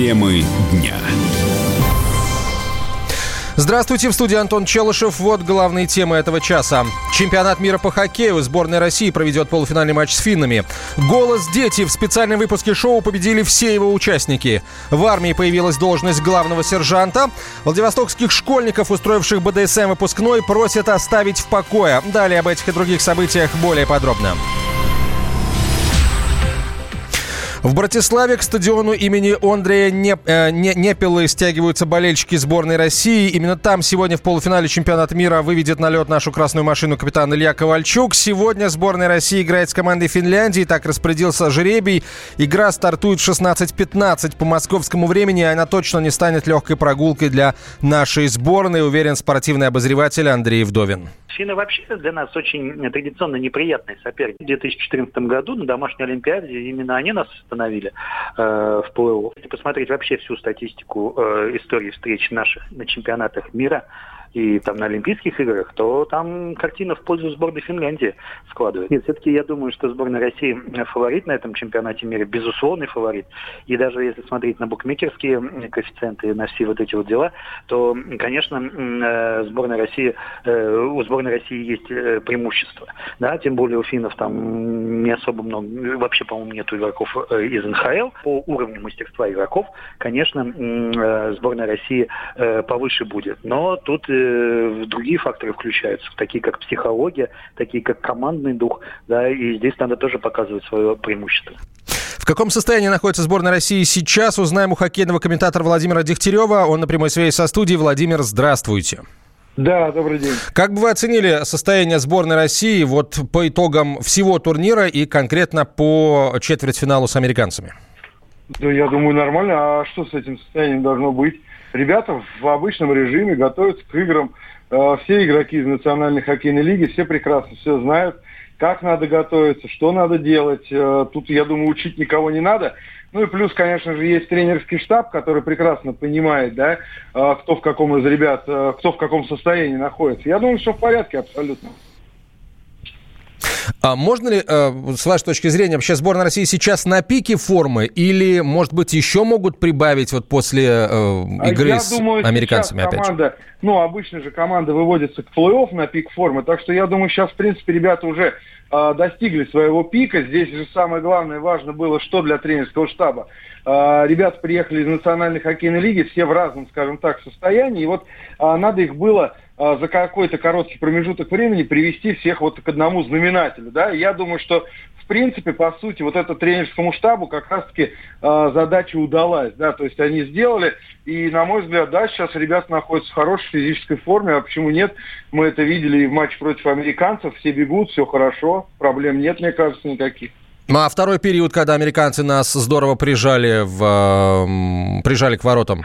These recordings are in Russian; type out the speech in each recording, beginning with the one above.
Темы дня. Здравствуйте, в студии Антон Челышев. Вот главные темы этого часа. Чемпионат мира по хоккею. Сборная России проведет полуфинальный матч с финнами. «Голос дети» в специальном выпуске шоу победили все его участники. В армии появилась должность главного сержанта. Владивостокских школьников, устроивших БДСМ выпускной, просят оставить в покое. Далее об этих и других событиях более подробно. В Братиславе к стадиону имени Андрея Неп, э, Непелы стягиваются болельщики сборной России. Именно там сегодня в полуфинале чемпионата мира выведет на лед нашу красную машину капитан Илья Ковальчук. Сегодня сборная России играет с командой Финляндии. Так распорядился жеребий. Игра стартует в 16.15 по московскому времени. Она точно не станет легкой прогулкой для нашей сборной, уверен спортивный обозреватель Андрей Вдовин. Финны вообще для нас очень традиционно неприятный соперник. В 2014 году на домашней Олимпиаде именно они нас остановили э, в плей-офф. Если посмотреть вообще всю статистику э, истории встреч наших на чемпионатах мира, и там на Олимпийских играх, то там картина в пользу сборной Финляндии складывает. Нет, все-таки я думаю, что сборная России фаворит на этом чемпионате мира, безусловный фаворит. И даже если смотреть на букмекерские коэффициенты, на все вот эти вот дела, то, конечно, э, сборная России, э, у сборной России есть э, преимущество. Да, тем более у финнов там не особо много, вообще, по-моему, нету игроков из НХЛ. По уровню мастерства игроков, конечно, сборная России повыше будет. Но тут Э, другие факторы включаются, такие как психология, такие как командный дух, да, и здесь надо тоже показывать свое преимущество. В каком состоянии находится сборная России сейчас, узнаем у хоккейного комментатора Владимира Дегтярева. Он на прямой связи со студией. Владимир, здравствуйте. Да, добрый день. Как бы вы оценили состояние сборной России вот по итогам всего турнира и конкретно по четвертьфиналу с американцами? Да, я думаю, нормально. А что с этим состоянием должно быть? Ребята в обычном режиме готовятся к играм. Э, все игроки из Национальной хоккейной лиги, все прекрасно все знают, как надо готовиться, что надо делать. Э, тут, я думаю, учить никого не надо. Ну и плюс, конечно же, есть тренерский штаб, который прекрасно понимает, да, э, кто в каком из ребят, кто в каком состоянии находится. Я думаю, все в порядке абсолютно. А можно ли, э, с вашей точки зрения, вообще сборная России сейчас на пике формы или, может быть, еще могут прибавить вот после э, а игры Я с думаю, американцами опять команда, же? Ну, обычно же команда выводится к плей-офф на пик формы, так что я думаю, сейчас, в принципе, ребята уже э, достигли своего пика. Здесь же самое главное, важно было, что для тренерского штаба. Ребята приехали из Национальной хоккейной лиги, все в разном, скажем так, состоянии, и вот надо их было за какой-то короткий промежуток времени привести всех вот к одному знаменателю. Да? Я думаю, что в принципе, по сути, вот это тренерскому штабу как раз-таки э, задача удалась. Да? То есть они сделали, и, на мой взгляд, да, сейчас ребята находятся в хорошей физической форме, а почему нет? Мы это видели и в матче против американцев, все бегут, все хорошо, проблем нет, мне кажется, никаких. Ну, а второй период, когда американцы нас здорово прижали, в, э, прижали к воротам?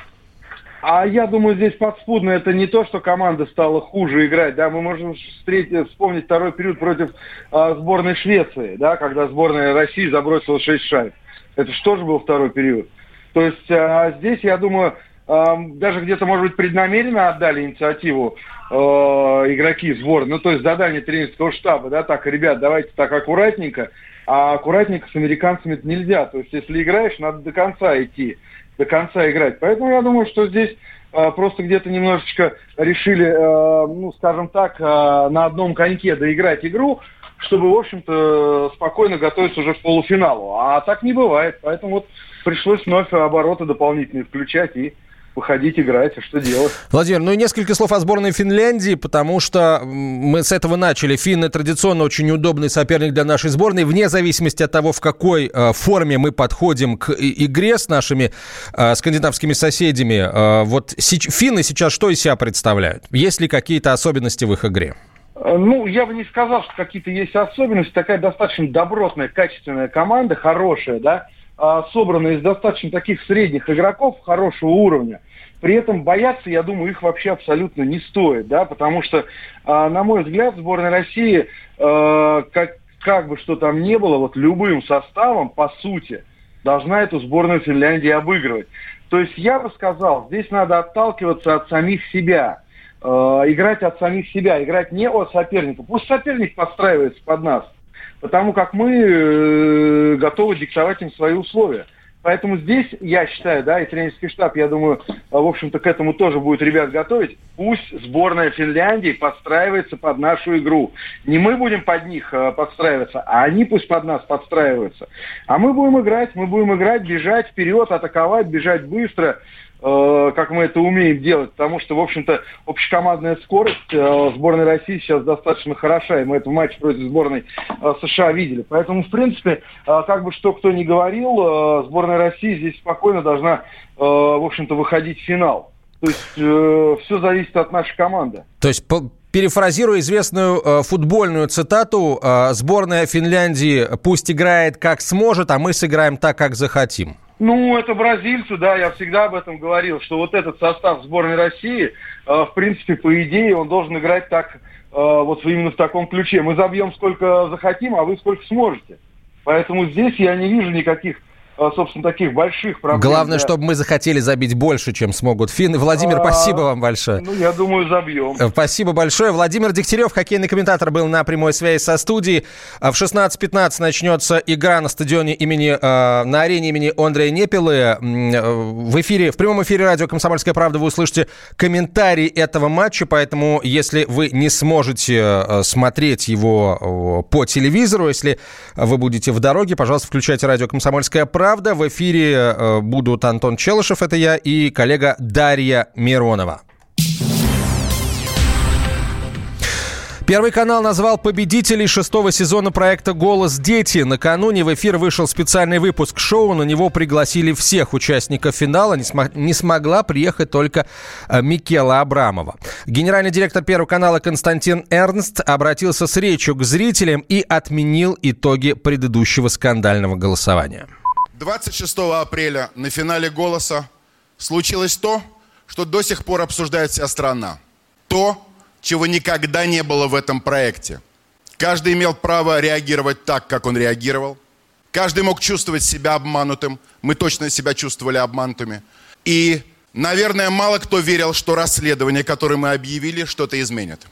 А я думаю, здесь подспудно это не то, что команда стала хуже играть. Да, мы можем встретить, вспомнить второй период против а, сборной Швеции, да, когда сборная России забросила 6 шайб. Это что же был второй период? То есть а, здесь, я думаю, а, даже где-то, может быть, преднамеренно отдали инициативу э, игроки сборной, ну, то есть задание тренерского штаба, да, так, ребят, давайте так аккуратненько, а аккуратненько с американцами это нельзя. То есть, если играешь, надо до конца идти до конца играть. Поэтому я думаю, что здесь э, просто где-то немножечко решили, э, ну, скажем так, э, на одном коньке доиграть игру, чтобы, в общем-то, спокойно готовиться уже к полуфиналу. А так не бывает. Поэтому вот пришлось вновь обороты дополнительные включать и выходить играть, а что делать? Владимир, ну и несколько слов о сборной Финляндии, потому что мы с этого начали. Финны традиционно очень удобный соперник для нашей сборной, вне зависимости от того, в какой э, форме мы подходим к игре с нашими э, скандинавскими соседями. Э, вот сич- финны сейчас что из себя представляют? Есть ли какие-то особенности в их игре? Э, ну, я бы не сказал, что какие-то есть особенности. Такая достаточно добротная, качественная команда, хорошая, да, собрана из достаточно таких средних игроков хорошего уровня. При этом бояться, я думаю, их вообще абсолютно не стоит, да, потому что, а, на мой взгляд, сборная России, а, как, как бы что там ни было, вот любым составом, по сути, должна эту сборную Финляндии обыгрывать. То есть я бы сказал, здесь надо отталкиваться от самих себя, играть от самих себя, играть не от соперника. Пусть соперник подстраивается под нас, потому как мы э, готовы диктовать им свои условия. Поэтому здесь, я считаю, да, и тренерский штаб, я думаю, в общем-то, к этому тоже будет ребят готовить. Пусть сборная Финляндии подстраивается под нашу игру. Не мы будем под них подстраиваться, а они пусть под нас подстраиваются. А мы будем играть, мы будем играть, бежать вперед, атаковать, бежать быстро. Э, как мы это умеем делать, потому что, в общем-то, общекомандная скорость э, сборной России сейчас достаточно хороша, и мы это в матче против сборной э, США видели. Поэтому, в принципе, как бы что кто ни говорил, сборная России здесь спокойно должна, в общем-то, выходить в финал. То есть все зависит от нашей команды. То есть Перефразируя известную э, футбольную цитату, э, сборная Финляндии пусть играет как сможет, а мы сыграем так, как захотим. Ну, это бразильцы, да, я всегда об этом говорил, что вот этот состав сборной России, э, в принципе, по идее, он должен играть так, э, вот именно в таком ключе. Мы забьем сколько захотим, а вы сколько сможете. Поэтому здесь я не вижу никаких собственно, таких больших проблем. Главное, чтобы мы захотели забить больше, чем смогут финны. Владимир, а, спасибо вам большое. Ну, я думаю, забьем. Э, спасибо большое. Владимир Дегтярев, хоккейный комментатор, был на прямой связи со студией. А в 16.15 начнется игра на стадионе имени, э, на арене имени Андрея Непилы. Э, в эфире, в прямом эфире радио «Комсомольская правда» вы услышите комментарий этого матча, поэтому если вы не сможете смотреть его по телевизору, если вы будете в дороге, пожалуйста, включайте радио «Комсомольская правда» правда». В эфире э, будут Антон Челышев, это я, и коллега Дарья Миронова. Первый канал назвал победителей шестого сезона проекта «Голос дети». Накануне в эфир вышел специальный выпуск шоу. На него пригласили всех участников финала. Не, см- не смогла приехать только э, Микела Абрамова. Генеральный директор Первого канала Константин Эрнст обратился с речью к зрителям и отменил итоги предыдущего скандального голосования. 26 апреля на финале «Голоса» случилось то, что до сих пор обсуждает вся страна. То, чего никогда не было в этом проекте. Каждый имел право реагировать так, как он реагировал. Каждый мог чувствовать себя обманутым. Мы точно себя чувствовали обманутыми. И, наверное, мало кто верил, что расследование, которое мы объявили, что-то изменит.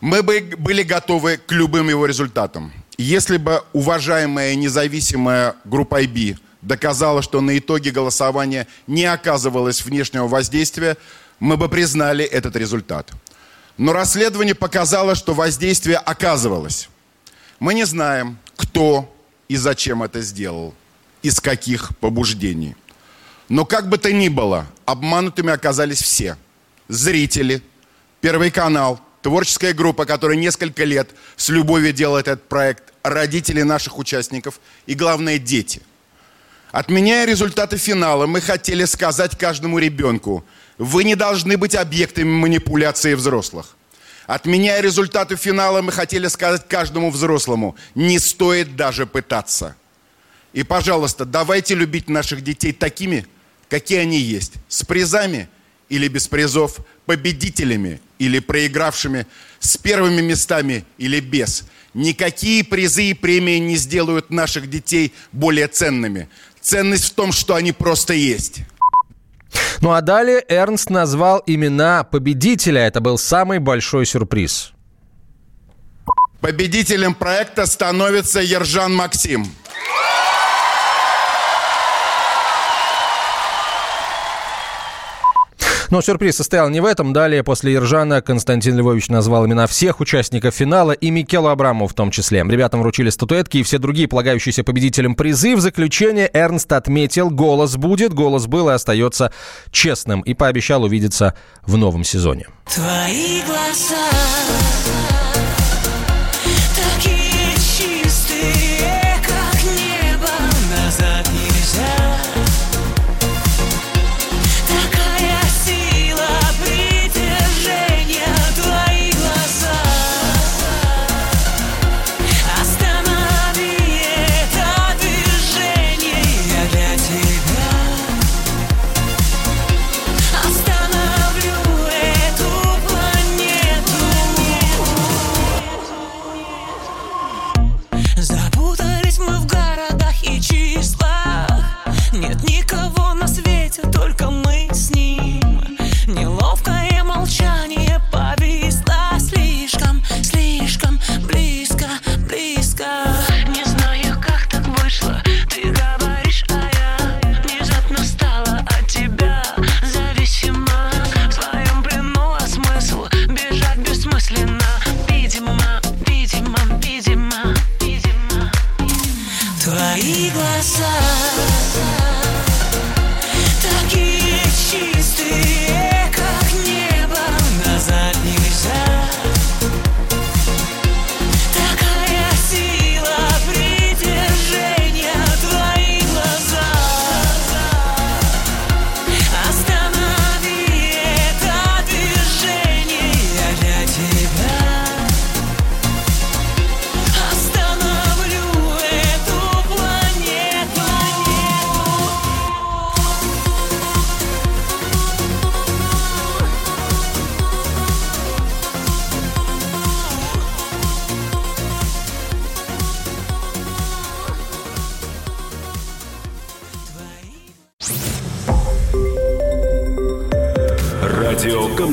Мы бы были готовы к любым его результатам. Если бы уважаемая независимая группа IB доказала, что на итоге голосования не оказывалось внешнего воздействия, мы бы признали этот результат. Но расследование показало, что воздействие оказывалось. Мы не знаем, кто и зачем это сделал, из каких побуждений. Но как бы то ни было, обманутыми оказались все. Зрители, Первый канал, творческая группа, которая несколько лет с любовью делает этот проект, родители наших участников и, главное, дети. Отменяя результаты финала, мы хотели сказать каждому ребенку, вы не должны быть объектами манипуляции взрослых. Отменяя результаты финала, мы хотели сказать каждому взрослому, не стоит даже пытаться. И, пожалуйста, давайте любить наших детей такими, какие они есть. С призами или без призов, победителями или проигравшими, с первыми местами или без. Никакие призы и премии не сделают наших детей более ценными. Ценность в том, что они просто есть. Ну а далее Эрнст назвал имена победителя. Это был самый большой сюрприз. Победителем проекта становится Ержан Максим. Но сюрприз состоял не в этом. Далее, после Ержана, Константин Львович назвал имена всех участников финала и Микелу Абрамову в том числе. Ребятам вручили статуэтки и все другие полагающиеся победителям призы. В заключение Эрнст отметил, голос будет, голос был и остается честным. И пообещал увидеться в новом сезоне. Твои глаза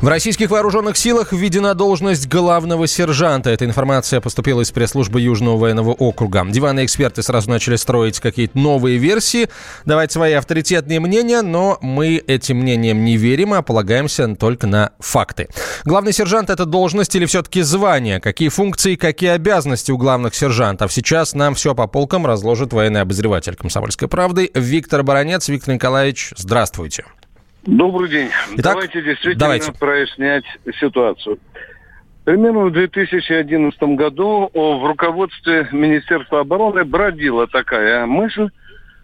В российских вооруженных силах введена должность главного сержанта. Эта информация поступила из пресс-службы Южного военного округа. Диванные эксперты сразу начали строить какие-то новые версии, давать свои авторитетные мнения, но мы этим мнениям не верим, а полагаемся только на факты. Главный сержант – это должность или все-таки звание? Какие функции, какие обязанности у главных сержантов? Сейчас нам все по полкам разложит военный обозреватель «Комсомольской правды» Виктор Баранец. Виктор Николаевич, здравствуйте. Добрый день. Итак, давайте действительно давайте. прояснять ситуацию. Примерно в 2011 году в руководстве Министерства обороны бродила такая мысль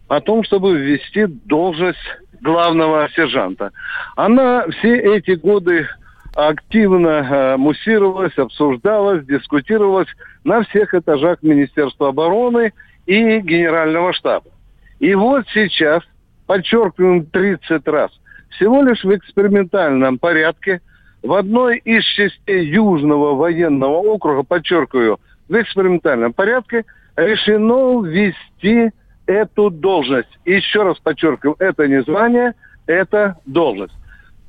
о том, чтобы ввести должность главного сержанта. Она все эти годы активно э, муссировалась, обсуждалась, дискутировалась на всех этажах Министерства обороны и Генерального штаба. И вот сейчас, подчеркиваем 30 раз – всего лишь в экспериментальном порядке в одной из частей Южного военного округа, подчеркиваю, в экспериментальном порядке решено ввести эту должность. еще раз подчеркиваю, это не звание, это должность.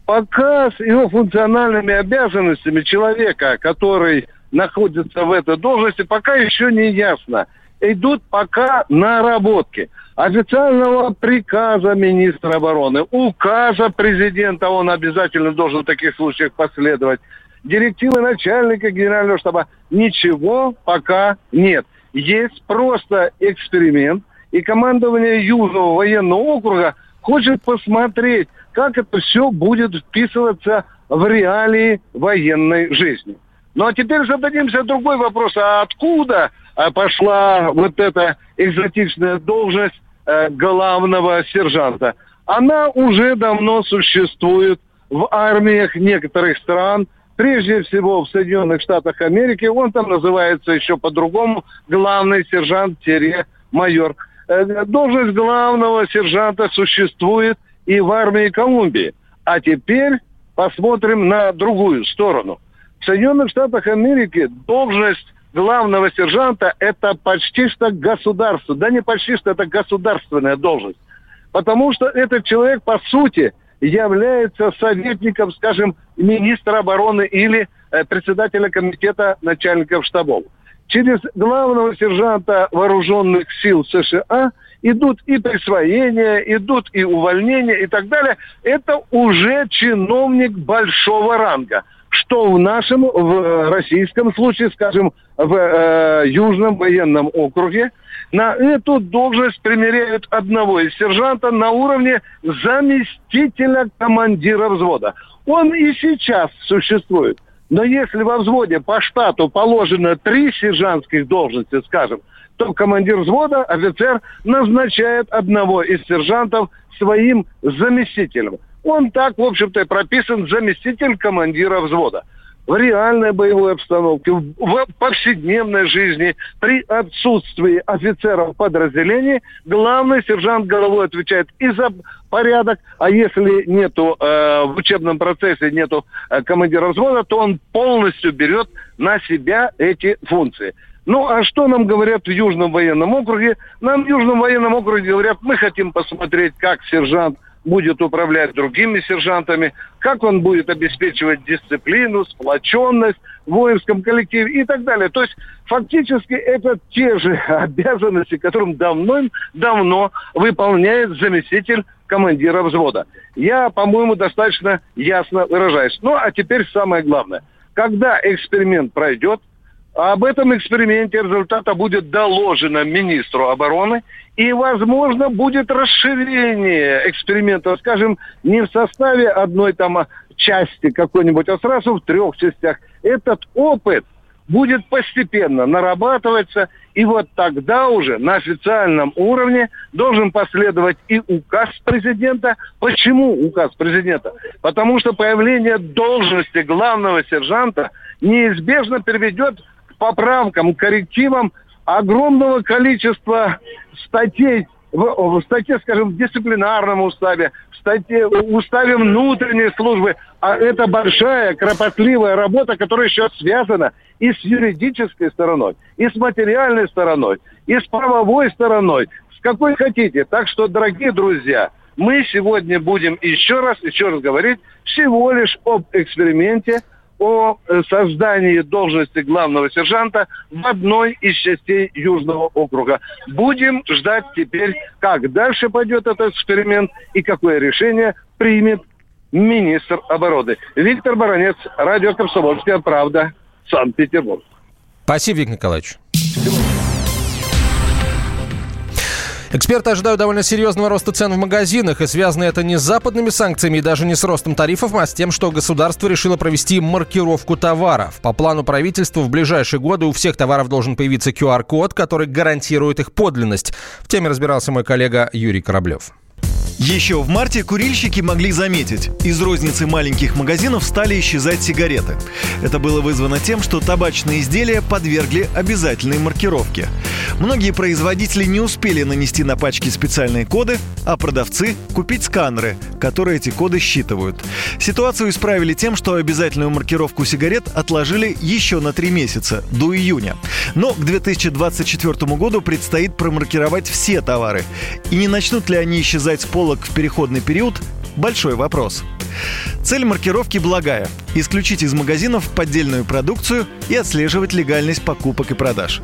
Пока с его функциональными обязанностями человека, который находится в этой должности, пока еще не ясно. Идут пока наработки официального приказа министра обороны, указа президента, он обязательно должен в таких случаях последовать, директивы начальника генерального штаба, ничего пока нет. Есть просто эксперимент, и командование Южного военного округа хочет посмотреть, как это все будет вписываться в реалии военной жизни. Ну а теперь зададимся другой вопрос, а откуда пошла вот эта экзотичная должность Э, главного сержанта. Она уже давно существует в армиях некоторых стран, прежде всего в Соединенных Штатах Америки. Он там называется еще по-другому главный сержант-майор. Э, должность главного сержанта существует и в армии Колумбии. А теперь посмотрим на другую сторону. В Соединенных Штатах Америки должность главного сержанта это почти что государство. Да не почти что, это государственная должность. Потому что этот человек, по сути, является советником, скажем, министра обороны или э, председателя комитета начальников штабов. Через главного сержанта вооруженных сил США идут и присвоения, идут и увольнения и так далее. Это уже чиновник большого ранга что в нашем, в э, российском случае, скажем, в э, Южном военном округе, на эту должность примеряют одного из сержанта на уровне заместителя командира взвода. Он и сейчас существует. Но если во взводе по штату положено три сержантских должности, скажем, то командир взвода, офицер, назначает одного из сержантов своим заместителем. Он так, в общем-то, и прописан заместитель командира взвода. В реальной боевой обстановке, в повседневной жизни, при отсутствии офицеров подразделений, главный сержант головой отвечает и за порядок, а если нету э, в учебном процессе нету э, командира взвода, то он полностью берет на себя эти функции. Ну, а что нам говорят в Южном военном округе? Нам в Южном военном округе говорят, мы хотим посмотреть, как сержант будет управлять другими сержантами, как он будет обеспечивать дисциплину, сплоченность в воинском коллективе и так далее. То есть фактически это те же обязанности, которым давно-давно выполняет заместитель командира взвода. Я, по-моему, достаточно ясно выражаюсь. Ну, а теперь самое главное. Когда эксперимент пройдет, об этом эксперименте результата будет доложено министру обороны, и, возможно, будет расширение эксперимента, скажем, не в составе одной там части какой-нибудь, а сразу в трех частях. Этот опыт будет постепенно нарабатываться, и вот тогда уже на официальном уровне должен последовать и указ президента. Почему указ президента? Потому что появление должности главного сержанта неизбежно приведет поправкам, коррективам огромного количества статей в, в статье, скажем, в дисциплинарном уставе, в статье, в уставе внутренней службы. А это большая, кропотливая работа, которая еще связана и с юридической стороной, и с материальной стороной, и с правовой стороной, с какой хотите. Так что, дорогие друзья, мы сегодня будем еще раз, еще раз говорить всего лишь об эксперименте – о э, создании должности главного сержанта в одной из частей Южного округа. Будем ждать теперь, как дальше пойдет этот эксперимент и какое решение примет министр обороны. Виктор Баранец, радио «Комсомольская правда», Санкт-Петербург. Спасибо, Виктор Николаевич. Эксперты ожидают довольно серьезного роста цен в магазинах, и связано это не с западными санкциями и даже не с ростом тарифов, а с тем, что государство решило провести маркировку товаров. По плану правительства в ближайшие годы у всех товаров должен появиться QR-код, который гарантирует их подлинность. В теме разбирался мой коллега Юрий Кораблев. Еще в марте курильщики могли заметить, из розницы маленьких магазинов стали исчезать сигареты. Это было вызвано тем, что табачные изделия подвергли обязательной маркировке. Многие производители не успели нанести на пачки специальные коды, а продавцы – купить сканеры, которые эти коды считывают. Ситуацию исправили тем, что обязательную маркировку сигарет отложили еще на три месяца, до июня. Но к 2024 году предстоит промаркировать все товары. И не начнут ли они исчезать с полок в переходный период – большой вопрос. Цель маркировки благая – исключить из магазинов поддельную продукцию и отслеживать легальность покупок и продаж.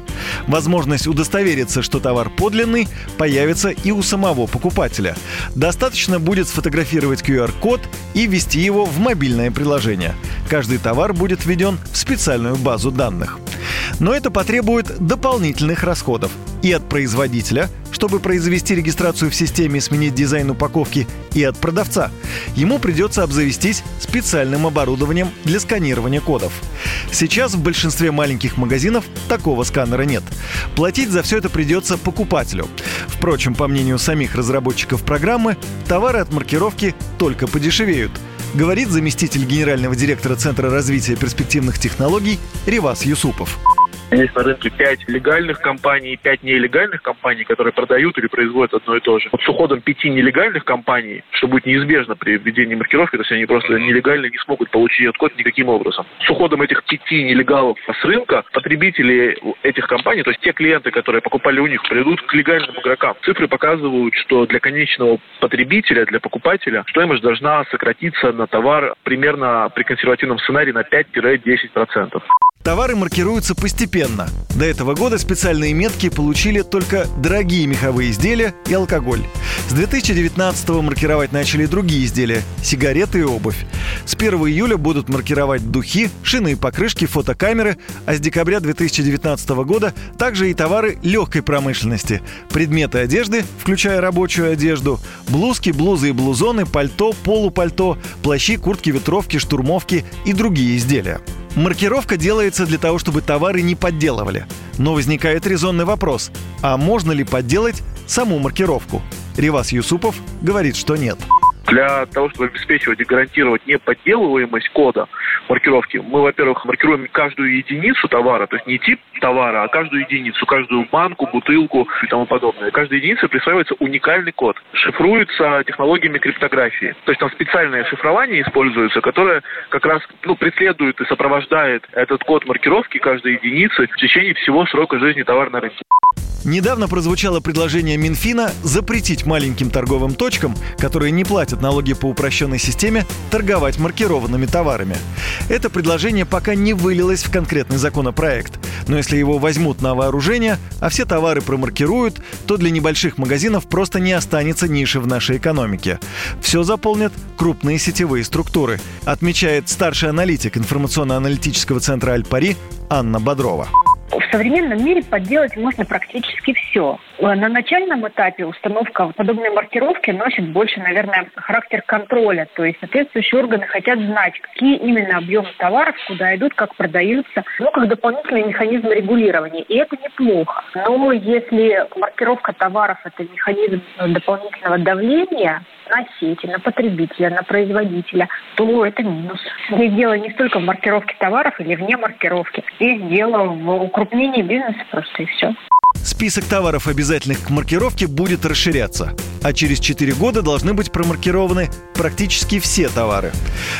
Возможность удостовериться, что товар подлинный, появится и у самого покупателя. Достаточно будет сфотографировать QR-код и ввести его в мобильное приложение. Каждый товар будет введен в специальную базу данных. Но это потребует дополнительных расходов и от производителя – чтобы произвести регистрацию в системе и сменить дизайн упаковки, и от продавца. Ему придется обзавестись специальным оборудованием для сканирования кодов. Сейчас в большинстве маленьких магазинов такого сканера нет. Платить за все это придется покупателю. Впрочем, по мнению самих разработчиков программы, товары от маркировки только подешевеют говорит заместитель генерального директора Центра развития перспективных технологий Ривас Юсупов. Есть на рынке 5 легальных компаний, 5 нелегальных компаний, которые продают или производят одно и то же. Вот с уходом 5 нелегальных компаний, что будет неизбежно при введении маркировки, то есть они просто нелегально не смогут получить этот код никаким образом. С уходом этих 5 нелегалов с рынка потребители этих компаний, то есть те клиенты, которые покупали у них, придут к легальным игрокам. Цифры показывают, что для конечного потребителя, для покупателя стоимость должна сократиться на товар примерно при консервативном сценарии на 5-10%. Товары маркируются постепенно. До этого года специальные метки получили только дорогие меховые изделия и алкоголь. С 2019 маркировать начали другие изделия – сигареты и обувь. С 1 июля будут маркировать духи, шины и покрышки, фотокамеры, а с декабря 2019 года также и товары легкой промышленности. Предметы одежды, включая рабочую одежду, блузки, блузы и блузоны, пальто, полупальто, плащи, куртки, ветровки, штурмовки и другие изделия. Маркировка делается для того, чтобы товары не подделывали. Но возникает резонный вопрос, а можно ли подделать саму маркировку? Ривас Юсупов говорит, что нет. Для того, чтобы обеспечивать и гарантировать неподделываемость кода маркировки, мы, во-первых, маркируем каждую единицу товара, то есть не тип товара, а каждую единицу, каждую банку, бутылку и тому подобное. Каждой единице присваивается уникальный код. Шифруется технологиями криптографии. То есть там специальное шифрование используется, которое как раз ну, преследует и сопровождает этот код маркировки каждой единицы в течение всего срока жизни товара на рынке. Недавно прозвучало предложение Минфина запретить маленьким торговым точкам, которые не платят налоги по упрощенной системе, торговать маркированными товарами. Это предложение пока не вылилось в конкретный законопроект. Но если его возьмут на вооружение, а все товары промаркируют, то для небольших магазинов просто не останется ниши в нашей экономике. Все заполнят крупные сетевые структуры, отмечает старший аналитик информационно-аналитического центра «Альпари» Анна Бодрова. В современном мире подделать можно практически все. На начальном этапе установка подобной маркировки носит больше, наверное, характер контроля. То есть соответствующие органы хотят знать, какие именно объемы товаров куда идут, как продаются, ну, как дополнительный механизм регулирования. И это неплохо. Но если маркировка товаров – это механизм дополнительного давления, на сети, на потребителя, на производителя, то это минус. Здесь дело не столько в маркировке товаров или вне маркировки. Здесь дело в укрупнении бизнеса просто и все. Список товаров, обязательных к маркировке, будет расширяться. А через 4 года должны быть промаркированы практически все товары.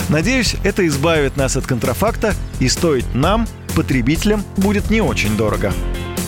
Надеюсь, это избавит нас от контрафакта и стоить нам, потребителям, будет не очень дорого.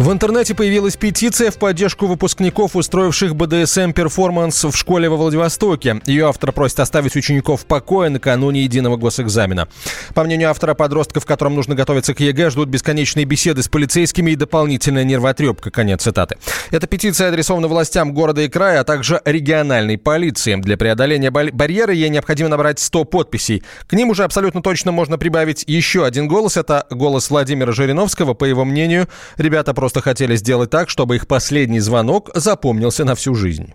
В интернете появилась петиция в поддержку выпускников, устроивших БДСМ-перформанс в школе во Владивостоке. Ее автор просит оставить учеников в покое накануне единого госэкзамена. По мнению автора, подростков, которым нужно готовиться к ЕГЭ, ждут бесконечные беседы с полицейскими и дополнительная нервотрепка. Конец цитаты. Эта петиция адресована властям города и края, а также региональной полиции. Для преодоления барьера ей необходимо набрать 100 подписей. К ним уже абсолютно точно можно прибавить еще один голос. Это голос Владимира Жириновского. По его мнению, ребята просто просто хотели сделать так, чтобы их последний звонок запомнился на всю жизнь.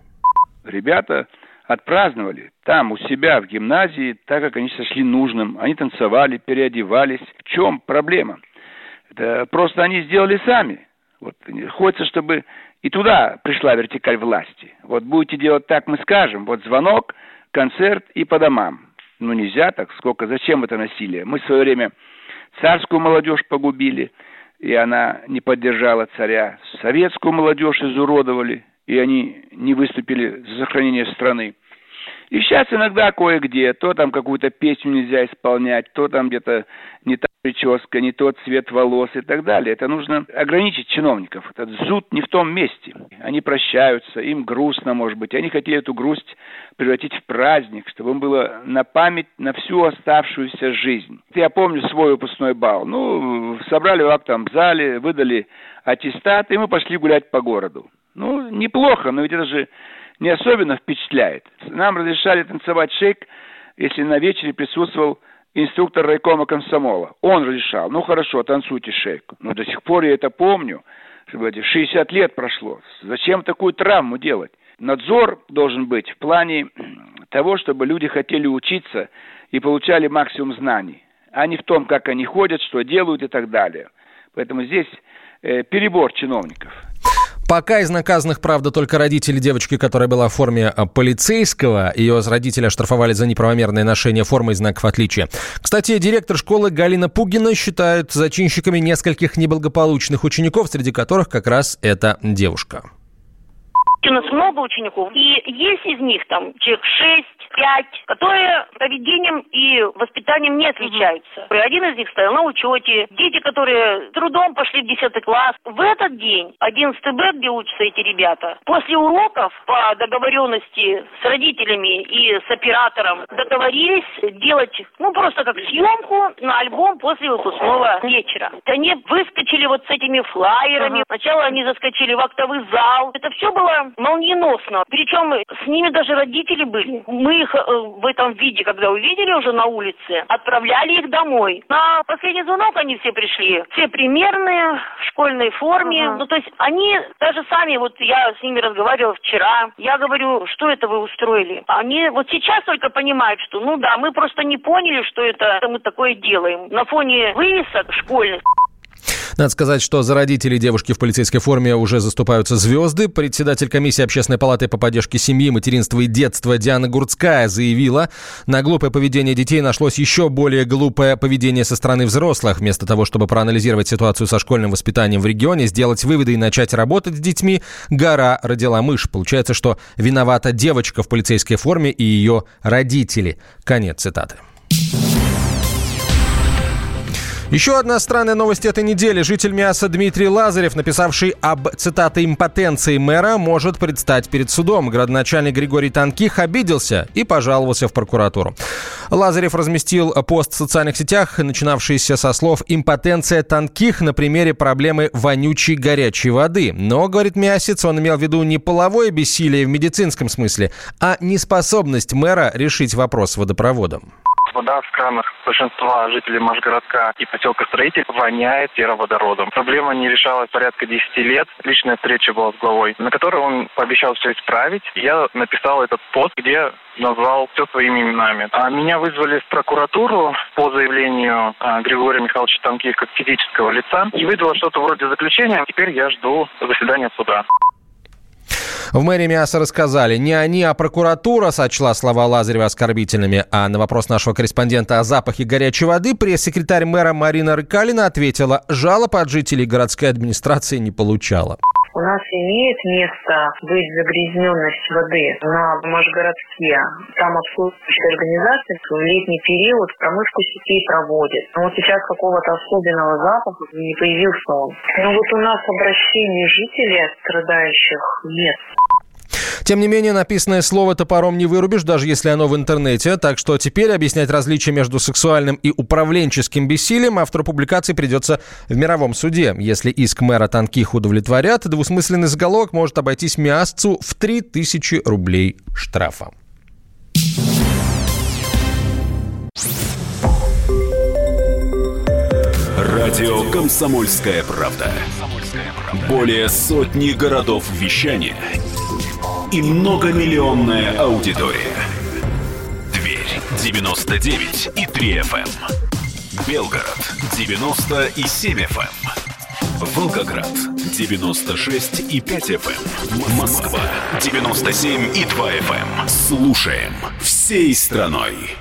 Ребята отпраздновали там, у себя в гимназии, так как они сошли нужным. Они танцевали, переодевались. В чем проблема? Это просто они сделали сами. Вот хочется, чтобы и туда пришла вертикаль власти. Вот будете делать так, мы скажем. Вот звонок, концерт и по домам. Ну нельзя так, сколько, зачем это насилие? Мы в свое время царскую молодежь погубили – и она не поддержала царя. Советскую молодежь изуродовали, и они не выступили за сохранение страны. И сейчас иногда кое-где, то там какую-то песню нельзя исполнять, то там где-то не та прическа, не тот цвет волос и так далее. Это нужно ограничить чиновников. Этот зуд не в том месте. Они прощаются, им грустно, может быть. Они хотели эту грусть превратить в праздник, чтобы им было на память на всю оставшуюся жизнь. Я помню свой выпускной бал. Ну, собрали в актовом зале, выдали аттестат, и мы пошли гулять по городу. Ну, неплохо, но ведь это же не особенно впечатляет. Нам разрешали танцевать шейк, если на вечере присутствовал инструктор райкома комсомола. Он разрешал. Ну хорошо, танцуйте шейк. Но до сих пор я это помню. Что 60 лет прошло. Зачем такую травму делать? Надзор должен быть в плане того, чтобы люди хотели учиться и получали максимум знаний, а не в том, как они ходят, что делают и так далее. Поэтому здесь э, перебор чиновников. Пока из наказанных, правда, только родители девочки, которая была в форме а, полицейского. Ее родители оштрафовали за неправомерное ношение формы и знаков отличия. Кстати, директор школы Галина Пугина считает зачинщиками нескольких неблагополучных учеников, среди которых как раз эта девушка. У нас много учеников, и есть из них там человек шесть, пять, которые поведением и воспитанием не отличаются. Угу. Один из них стоял на учете. Дети, которые трудом пошли в 10 класс. В этот день, 11 Б, где учатся эти ребята, после уроков по договоренности с родителями и с оператором договорились делать, ну, просто как съемку на альбом после выпускного вечера. Они выскочили вот с этими флайерами. Ага. Сначала они заскочили в актовый зал. Это все было молниеносно. Причем с ними даже родители были. Мы их э, в этом виде, когда увидели уже на улице, отправляли их домой. На последний звонок они все пришли. Все примерные, в школьной форме. Ага. Ну, то есть они даже сами, вот я с ними разговаривала вчера, я говорю, что это вы устроили? Они вот сейчас только понимают, что ну да, мы просто не поняли, что это мы такое делаем. На фоне вывесок школьных Надо сказать, что за родителей девушки в полицейской форме уже заступаются звезды. Председатель комиссии Общественной палаты по поддержке семьи, материнства и детства Диана Гурцкая заявила, на глупое поведение детей нашлось еще более глупое поведение со стороны взрослых. Вместо того, чтобы проанализировать ситуацию со школьным воспитанием в регионе, сделать выводы и начать работать с детьми, гора родила мышь. Получается, что виновата девочка в полицейской форме и ее родители. Конец цитаты. Еще одна странная новость этой недели. Житель Мяса Дмитрий Лазарев, написавший об, цитате, импотенции мэра, может предстать перед судом. Градоначальник Григорий Танких обиделся и пожаловался в прокуратуру. Лазарев разместил пост в социальных сетях, начинавшийся со слов «импотенция Танких» на примере проблемы вонючей горячей воды. Но, говорит Мясец, он имел в виду не половое бессилие в медицинском смысле, а неспособность мэра решить вопрос с водопроводом вода в кранах большинства жителей Машгородка и поселка Строитель воняет сероводородом. Проблема не решалась порядка 10 лет. Личная встреча была с главой, на которой он пообещал все исправить. Я написал этот пост, где назвал все своими именами. А меня вызвали в прокуратуру по заявлению а, Григория Михайловича Танких как физического лица и выдало что-то вроде заключения. Теперь я жду заседания суда. В мэрии Миаса рассказали, не они, а прокуратура сочла слова Лазарева оскорбительными. А на вопрос нашего корреспондента о запахе горячей воды пресс-секретарь мэра Марина Рыкалина ответила, жалоб от жителей городской администрации не получала у нас имеет место быть загрязненность воды на Машгородске. Там обслуживающая организация в летний период промывку сетей проводит. Но вот сейчас какого-то особенного запаха не появился он. Но вот у нас обращений жителей страдающих нет. Тем не менее, написанное слово топором не вырубишь, даже если оно в интернете. Так что теперь объяснять различия между сексуальным и управленческим бессилием автору публикации придется в мировом суде. Если иск мэра Танких удовлетворят, двусмысленный заголовок может обойтись Миасцу в 3000 рублей штрафа. Радио «Комсомольская правда». Более сотни городов вещания – и многомиллионная аудитория. Дверь 99 и 3 FM. Эм. Белгород 90 и 7 FM. Эм. Волгоград 96 и 5 FM. Эм. Москва 97 и 2 FM. Слушаем всей страной.